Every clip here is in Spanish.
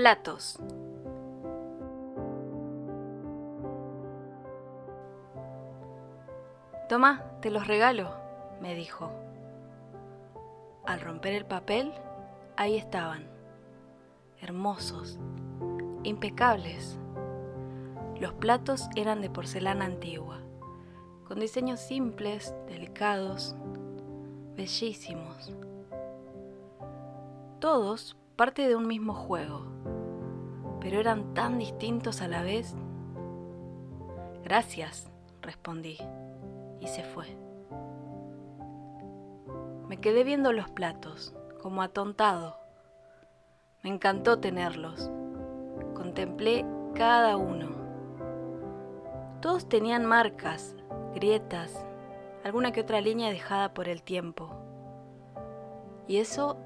Platos. Toma, te los regalo, me dijo. Al romper el papel, ahí estaban, hermosos, impecables. Los platos eran de porcelana antigua, con diseños simples, delicados, bellísimos. Todos parte de un mismo juego, pero eran tan distintos a la vez. Gracias, respondí, y se fue. Me quedé viendo los platos, como atontado. Me encantó tenerlos. Contemplé cada uno. Todos tenían marcas, grietas, alguna que otra línea dejada por el tiempo. Y eso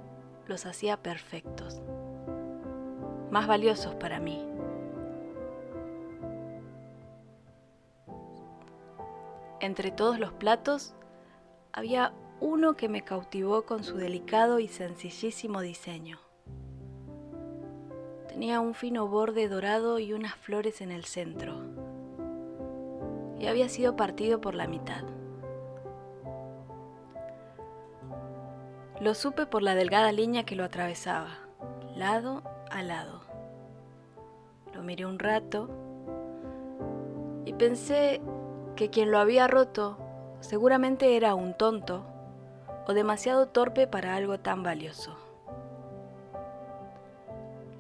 los hacía perfectos, más valiosos para mí. Entre todos los platos había uno que me cautivó con su delicado y sencillísimo diseño. Tenía un fino borde dorado y unas flores en el centro. Y había sido partido por la mitad. Lo supe por la delgada línea que lo atravesaba, lado a lado. Miré un rato y pensé que quien lo había roto seguramente era un tonto o demasiado torpe para algo tan valioso.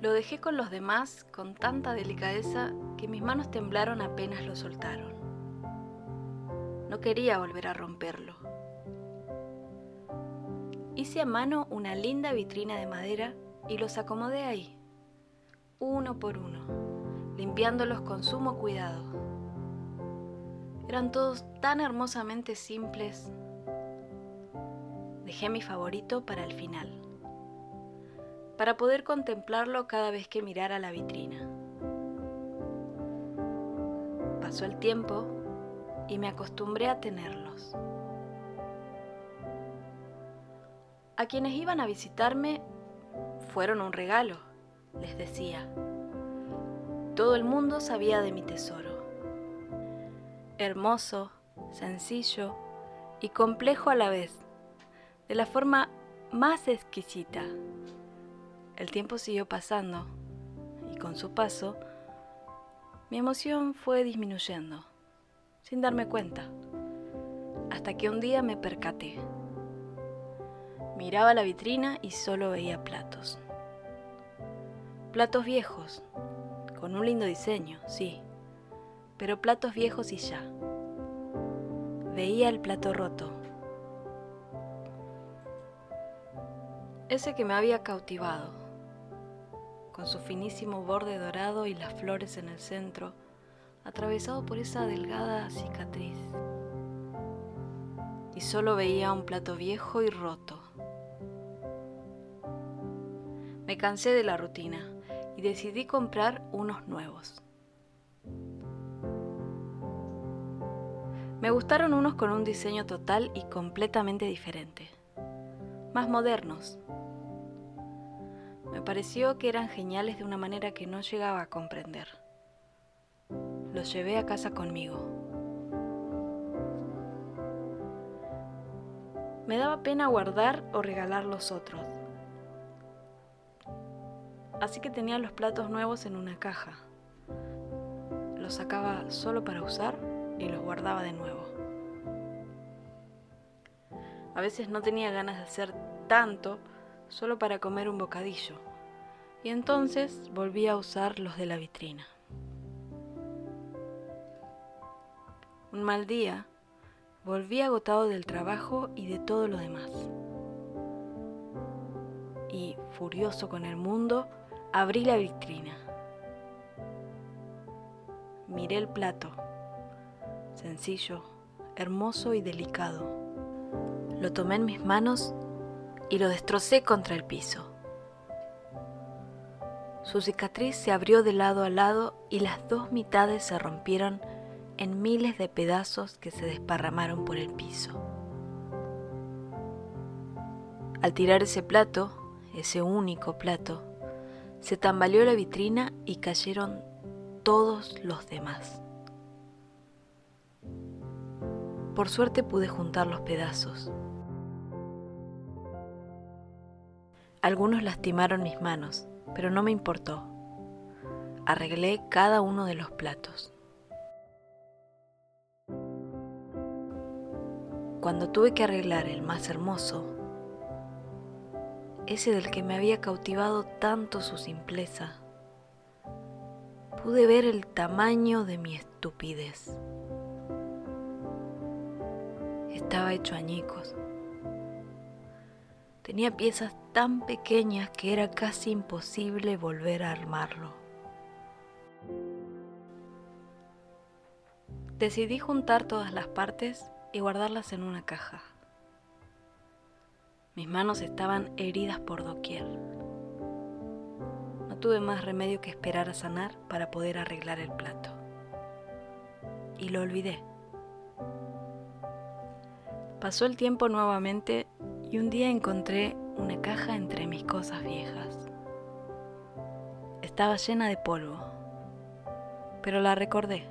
Lo dejé con los demás con tanta delicadeza que mis manos temblaron apenas lo soltaron. No quería volver a romperlo. Hice a mano una linda vitrina de madera y los acomodé ahí, uno por uno, limpiándolos con sumo cuidado. Eran todos tan hermosamente simples Dejé mi favorito para el final, para poder contemplarlo cada vez que mirara la vitrina. Pasó el tiempo y me acostumbré a tenerlos. A quienes iban a visitarme fueron un regalo, les decía. Todo el mundo sabía de mi tesoro. Hermoso, sencillo y complejo a la vez de la forma más exquisita. El tiempo siguió pasando y con su paso mi emoción fue disminuyendo, sin darme cuenta, hasta que un día me percaté. Miraba la vitrina y solo veía platos. Platos viejos, con un lindo diseño, sí, pero platos viejos y ya. Veía el plato roto, ese que me había cautivado, con su finísimo borde dorado y las flores en el centro, atravesado por esa delgada cicatriz. Y solo veía un plato viejo y roto. Me cansé de la rutina y decidí comprar unos nuevos. Me gustaron unos con un diseño total y completamente diferente, más modernos, me pareció que eran geniales de una manera que no llegaba a comprender. Los llevé a casa conmigo. Me daba pena guardar o regalar los otros. Así que tenía los platos nuevos en una caja. Los sacaba solo para usar y los guardaba de nuevo. A veces no tenía ganas de hacer tanto solo para comer un bocadillo, y entonces volví a usar los de la vitrina. Un mal día, volví agotado del trabajo y de todo lo demás. Y, furioso con el mundo, abrí la vitrina. Miré el plato, sencillo, hermoso y delicado. Lo tomé en mis manos y lo destrocé contra el piso. Su cicatriz se abrió de lado a lado y las dos mitades se rompieron en miles de pedazos que se desparramaron por el piso. Al tirar ese plato, ese único plato, Se tambaleó la vitrina y cayeron todos los demás. Por suerte pude juntar los pedazos. Algunos lastimaron mis manos, pero no me importó. Arreglé cada uno de los platos. Cuando tuve que arreglar el más hermoso, ese del que me había cautivado tanto su simpleza, pude ver el tamaño de mi estupidez. Estaba hecho añicos. Tenía piezas tan pequeñas que era casi imposible volver a armarlo. Decidí juntar todas las partes y guardarlas en una caja. Mis manos estaban heridas por doquier. No tuve más remedio que esperar a sanar para poder arreglar el plato. Y lo olvidé. Pasó el tiempo nuevamente y un día encontré una caja entre mis cosas viejas. Estaba llena de polvo, pero la recordé.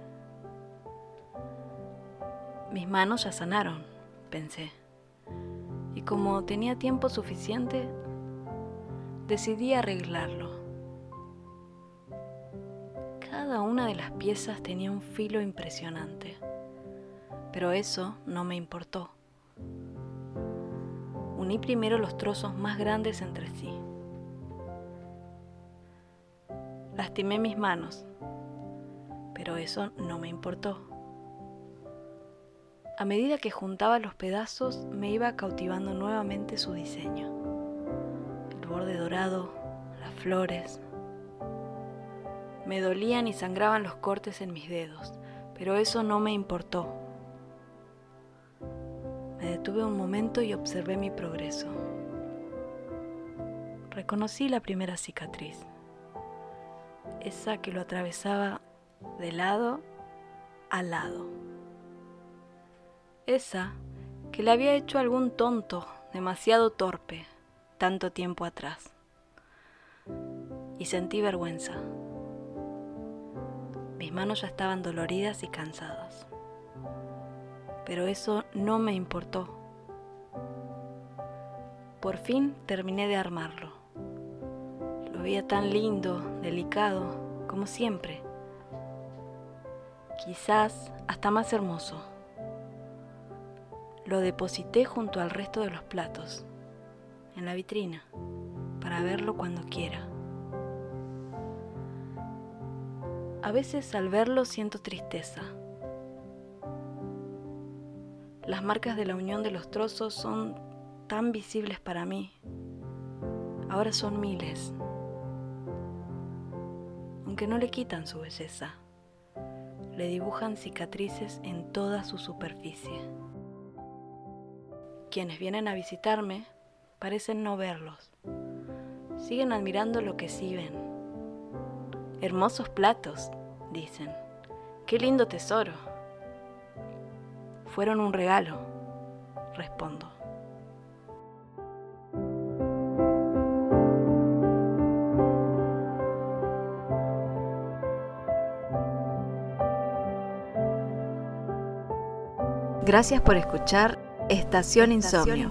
Mis manos ya sanaron, pensé. Y como tenía tiempo suficiente, decidí arreglarlo. Cada una de las piezas tenía un filo impresionante, pero eso no me importó uní primero los trozos más grandes entre sí. Lastimé mis manos, pero eso no me importó. A medida que juntaba los pedazos me iba cautivando nuevamente su diseño. El borde dorado, las flores. Me dolían y sangraban los cortes en mis dedos, pero eso no me importó. Me detuve un momento y observé mi progreso. Reconocí la primera cicatriz, esa que lo atravesaba de lado a lado. Esa que le había hecho algún tonto, demasiado torpe, tanto tiempo atrás. Y sentí vergüenza. Mis manos ya estaban doloridas y cansadas pero eso no me importó. Por fin terminé de armarlo. Lo veía tan lindo, delicado, como siempre. Quizás hasta más hermoso. Lo deposité junto al resto de los platos, en la vitrina, para verlo cuando quiera. A veces al verlo siento tristeza las marcas de la unión de los trozos son tan visibles para mí. Ahora son miles. Aunque no le quitan su belleza, le dibujan cicatrices en toda su superficie. Quienes vienen a visitarme parecen no verlos. Siguen admirando lo que sí ven. Hermosos platos, dicen. Qué lindo tesoro fueron un regalo, respondo. Gracias por escuchar Estación Insomnio.